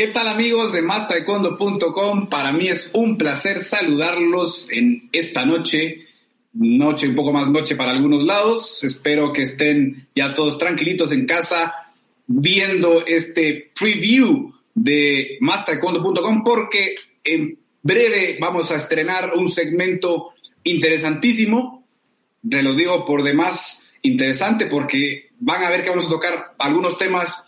¿Qué tal amigos de mastaekwondo.com? Para mí es un placer saludarlos en esta noche, noche un poco más noche para algunos lados. Espero que estén ya todos tranquilitos en casa viendo este preview de mastaekwondo.com porque en breve vamos a estrenar un segmento interesantísimo. Te lo digo por demás interesante porque van a ver que vamos a tocar algunos temas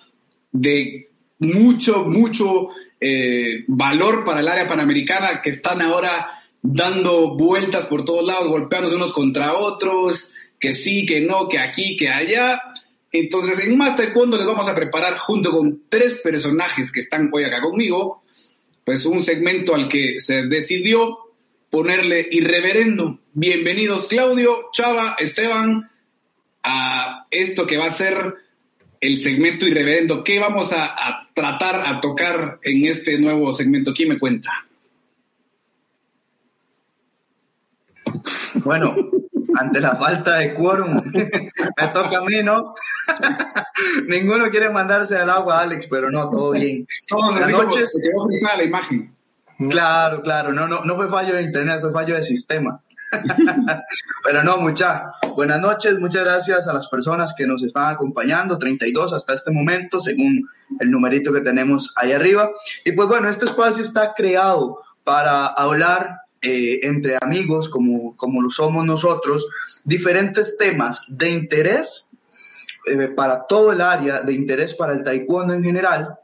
de mucho, mucho eh, valor para el área panamericana que están ahora dando vueltas por todos lados, golpeándose unos contra otros, que sí, que no, que aquí, que allá. Entonces, en Más Taekwondo les vamos a preparar junto con tres personajes que están hoy acá conmigo, pues un segmento al que se decidió ponerle irreverendo. Bienvenidos Claudio, Chava, Esteban, a esto que va a ser el segmento irreverendo. ¿Qué vamos a, tratar, a tocar en este nuevo segmento? ¿Quién me cuenta? Bueno, ante la falta de quórum, me toca a mí, ¿no? Ninguno quiere mandarse al agua, Alex, pero no, todo bien. Buenas noches. la imagen. Claro, claro, no, no, no fue fallo de internet, fue fallo de sistema. Pero no, mucha. Buenas noches, muchas gracias a las personas que nos están acompañando, 32 hasta este momento, según el numerito que tenemos ahí arriba. Y pues bueno, este espacio está creado para hablar eh, entre amigos, como, como lo somos nosotros, diferentes temas de interés eh, para todo el área, de interés para el taekwondo en general,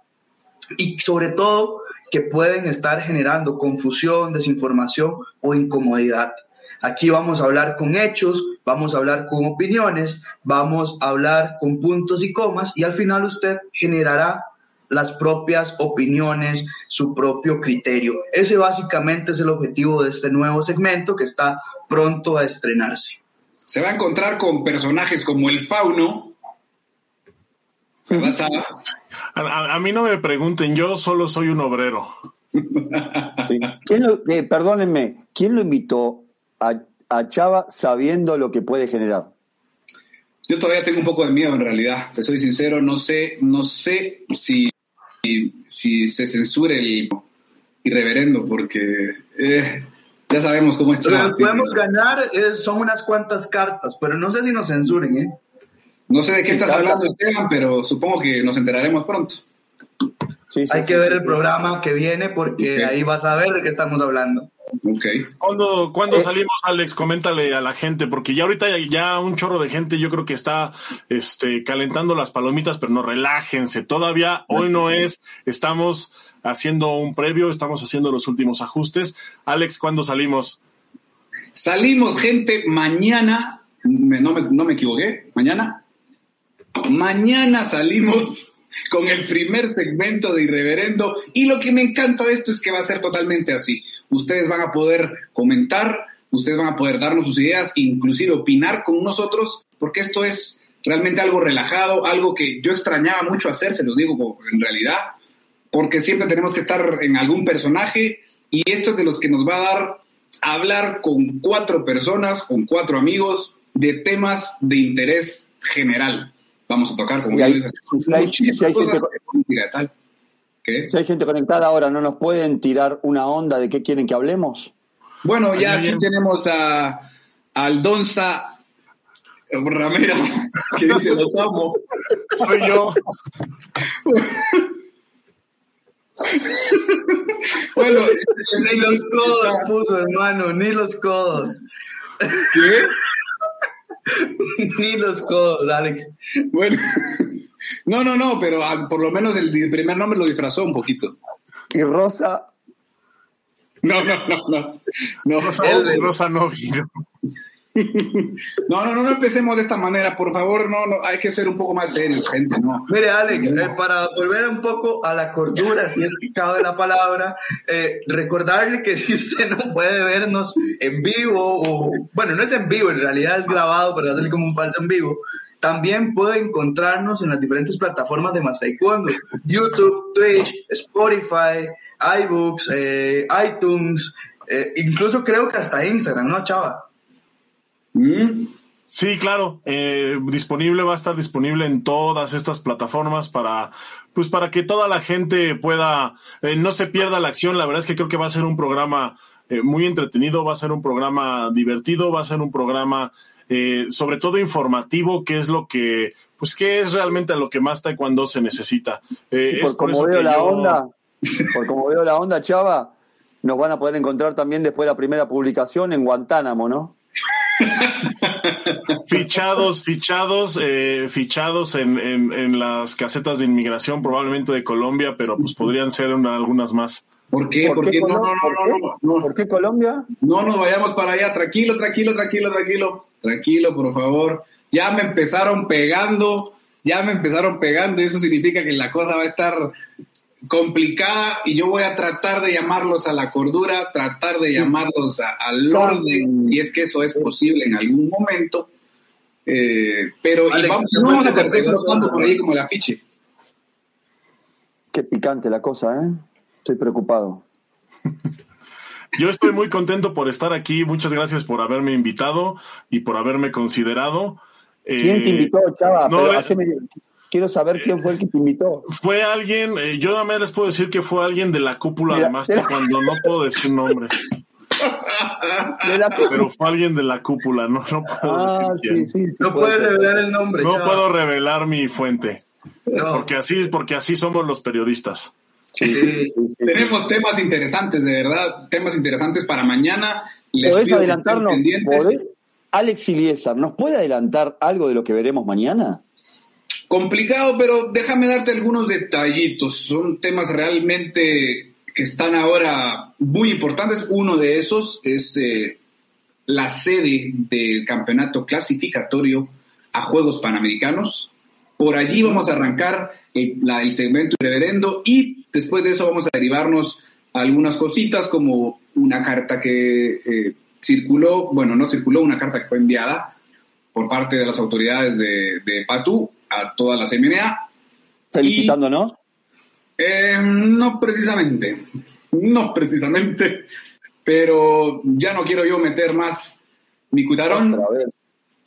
y sobre todo que pueden estar generando confusión, desinformación o incomodidad. Aquí vamos a hablar con hechos, vamos a hablar con opiniones, vamos a hablar con puntos y comas y al final usted generará las propias opiniones, su propio criterio. Ese básicamente es el objetivo de este nuevo segmento que está pronto a estrenarse. Se va a encontrar con personajes como el fauno. A, mí no me pregunten, yo solo soy un obrero. Eh, perdónenme, ¿quién lo invitó a, Chava sabiendo lo que puede generar? Yo todavía tengo un poco de miedo en realidad, te soy sincero, no sé, no sé si, si, se censure el irreverendo, porque eh, ya sabemos cómo es Chava. Lo que podemos ganar son unas cuantas cartas, pero no sé si nos censuren, ¿eh? No sé de qué estás hablando, Esteban, pero supongo que nos enteraremos pronto. Hay que ver el programa que viene porque ahí vas a ver de qué estamos hablando. Okay. ¿Cuándo, eh, salimos, Alex? Coméntale a la gente, porque ya ahorita ya un chorro de gente yo creo que está este, calentando las palomitas, pero no relájense. Todavía hoy no es, estamos haciendo un previo, estamos haciendo los últimos ajustes. Alex, ¿cuándo salimos? Salimos, gente, mañana, no me, no me equivoqué, mañana. Mañana salimos con el primer segmento de Irreverendo. Y lo que me encanta de esto es que va a ser totalmente así. Ustedes van a poder comentar, ustedes van a poder darnos sus ideas, inclusive opinar con nosotros, porque esto es realmente algo relajado, algo que yo extrañaba mucho hacer, se los digo en realidad, porque siempre tenemos que estar en algún personaje y esto es de los que nos va a dar hablar con cuatro personas, con cuatro amigos, de temas de interés general vamos a tocar, como hay, si, hay gente, conectada ahora, ¿no nos pueden tirar una onda de qué quieren que hablemos? Bueno, ya aquí tenemos a Aldonza Ramera, que dice, los amo. Soy yo. bueno, ni los codos puso, hermano, ni los codos. ¿Qué? Ni los codos, Alex. Bueno, no, no, no, pero ah, por lo menos el primer nombre lo disfrazó un poquito. Y Rosa. No, no, no, no. no Rosa, Rosa no vino. No, no, no, no empecemos de esta manera, por favor, no, no, hay que ser un poco más serios, gente, no. Mire, Alex, eh, para volver un poco a la cordura, si es que cabe la palabra, eh, recordarle que si usted no puede vernos en vivo, o, bueno, no es en vivo, en realidad es grabado, pero salir como un falso en vivo, también puede encontrarnos en las diferentes plataformas de Taekwondo, YouTube, Twitch, Spotify, iBooks, eh, iTunes, incluso creo que hasta Instagram, ¿no, chava? Mm. Sí, claro, eh, disponible, va a estar disponible en todas estas plataformas para, pues para que toda la gente pueda, eh, no se pierda la acción. La verdad es que creo que va a ser un programa eh, muy entretenido, va a ser un programa divertido, va a ser un programa sobre todo informativo, que es lo que, pues que es realmente lo que más taekwondo se necesita. por como veo la onda, por como veo la onda, Chava, nos van a poder encontrar también después de la primera publicación en Guantánamo, ¿no? Fichados, fichados, eh, fichados en, en, las casetas de inmigración, probablemente de Colombia, pero pues podrían ser algunas más. ¿Por qué? ¿Por, qué? No, no, no, no, ¿Por qué Colombia? No nos vayamos para allá. Tranquilo, tranquilo, tranquilo, tranquilo. Tranquilo, por favor. Ya me empezaron pegando, ya me empezaron pegando y eso significa que la cosa va a estar complicada y yo voy a tratar de llamarlos a la cordura, tratar de llamarlos al orden, si es que eso es posible en algún momento. Eh, pero vamos, no vamos a hacer por ahí como el afiche. Qué picante la cosa, ¿eh? Estoy preocupado. Yo estoy muy contento por estar aquí. Muchas gracias por haberme invitado y por haberme considerado. ¿Quién te invitó, Chava? No, Pero Quiero saber quién fue el que te invitó. Fue alguien, eh, yo también les puedo decir que fue alguien de la cúpula de Master cuando no puedo decir nombre. Pero fue alguien de la cúpula, no, no puedo ah, decir quién. no puede revelar el nombre. No puedo revelar mi fuente. Porque así, porque así somos los periodistas. Tenemos temas interesantes, de verdad, temas interesantes para mañana. ¿Podés adelantarnos? Alex Iliesar, ¿nos puede adelantar algo de lo que veremos mañana? Complicado, pero déjame darte algunos detallitos. Son temas realmente que están ahora muy importantes. Uno de esos es eh, la sede del campeonato clasificatorio a Juegos Panamericanos. Por allí vamos a arrancar el, el segmento reverendo y después de eso vamos a derivarnos algunas cositas como una carta que eh, circuló, bueno, no circuló, una carta que fue enviada por parte de las autoridades de, de Patú a toda la CMNA. Felicitándonos. Eh, no precisamente, no precisamente, pero ya no quiero yo meter más mi cucharón.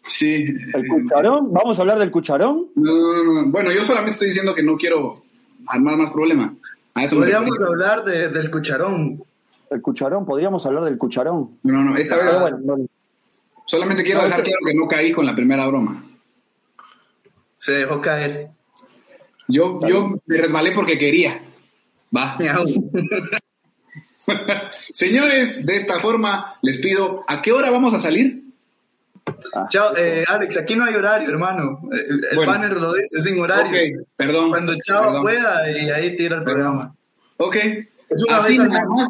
Sí. ¿El cucharón? ¿Vamos a hablar del cucharón? Bueno, yo solamente estoy diciendo que no quiero armar más problema. Podríamos hablar del cucharón. El cucharón, podríamos hablar del cucharón. No, no, esta vez. Solamente quiero dejar claro que no caí con la primera broma se dejó caer. Yo, yo me resbalé porque quería. Va. Señores, de esta forma les pido, ¿a qué hora vamos a salir? Ah, Chao, eh, Alex, aquí no hay horario, hermano. El, banner lo dice, es sin horario. perdón. Cuando Chava pueda y ahí tira el programa. Ok. así, nada más,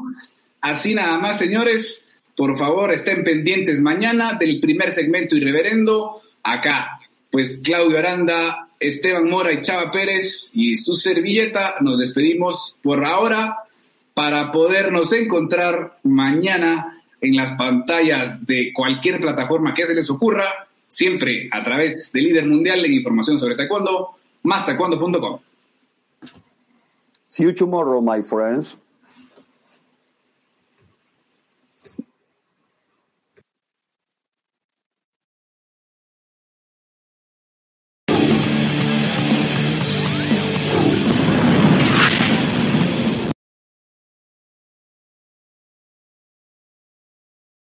así nada más, señores. Por favor, estén pendientes mañana del primer segmento irreverendo acá pues Claudio Aranda, Esteban Mora y Chava Pérez y su servilleta, nos despedimos por ahora para podernos encontrar mañana en las pantallas de cualquier plataforma que se les ocurra, siempre a través de Líder Mundial en información sobre taekwondo, más taekwondo.com. See you tomorrow, my friends.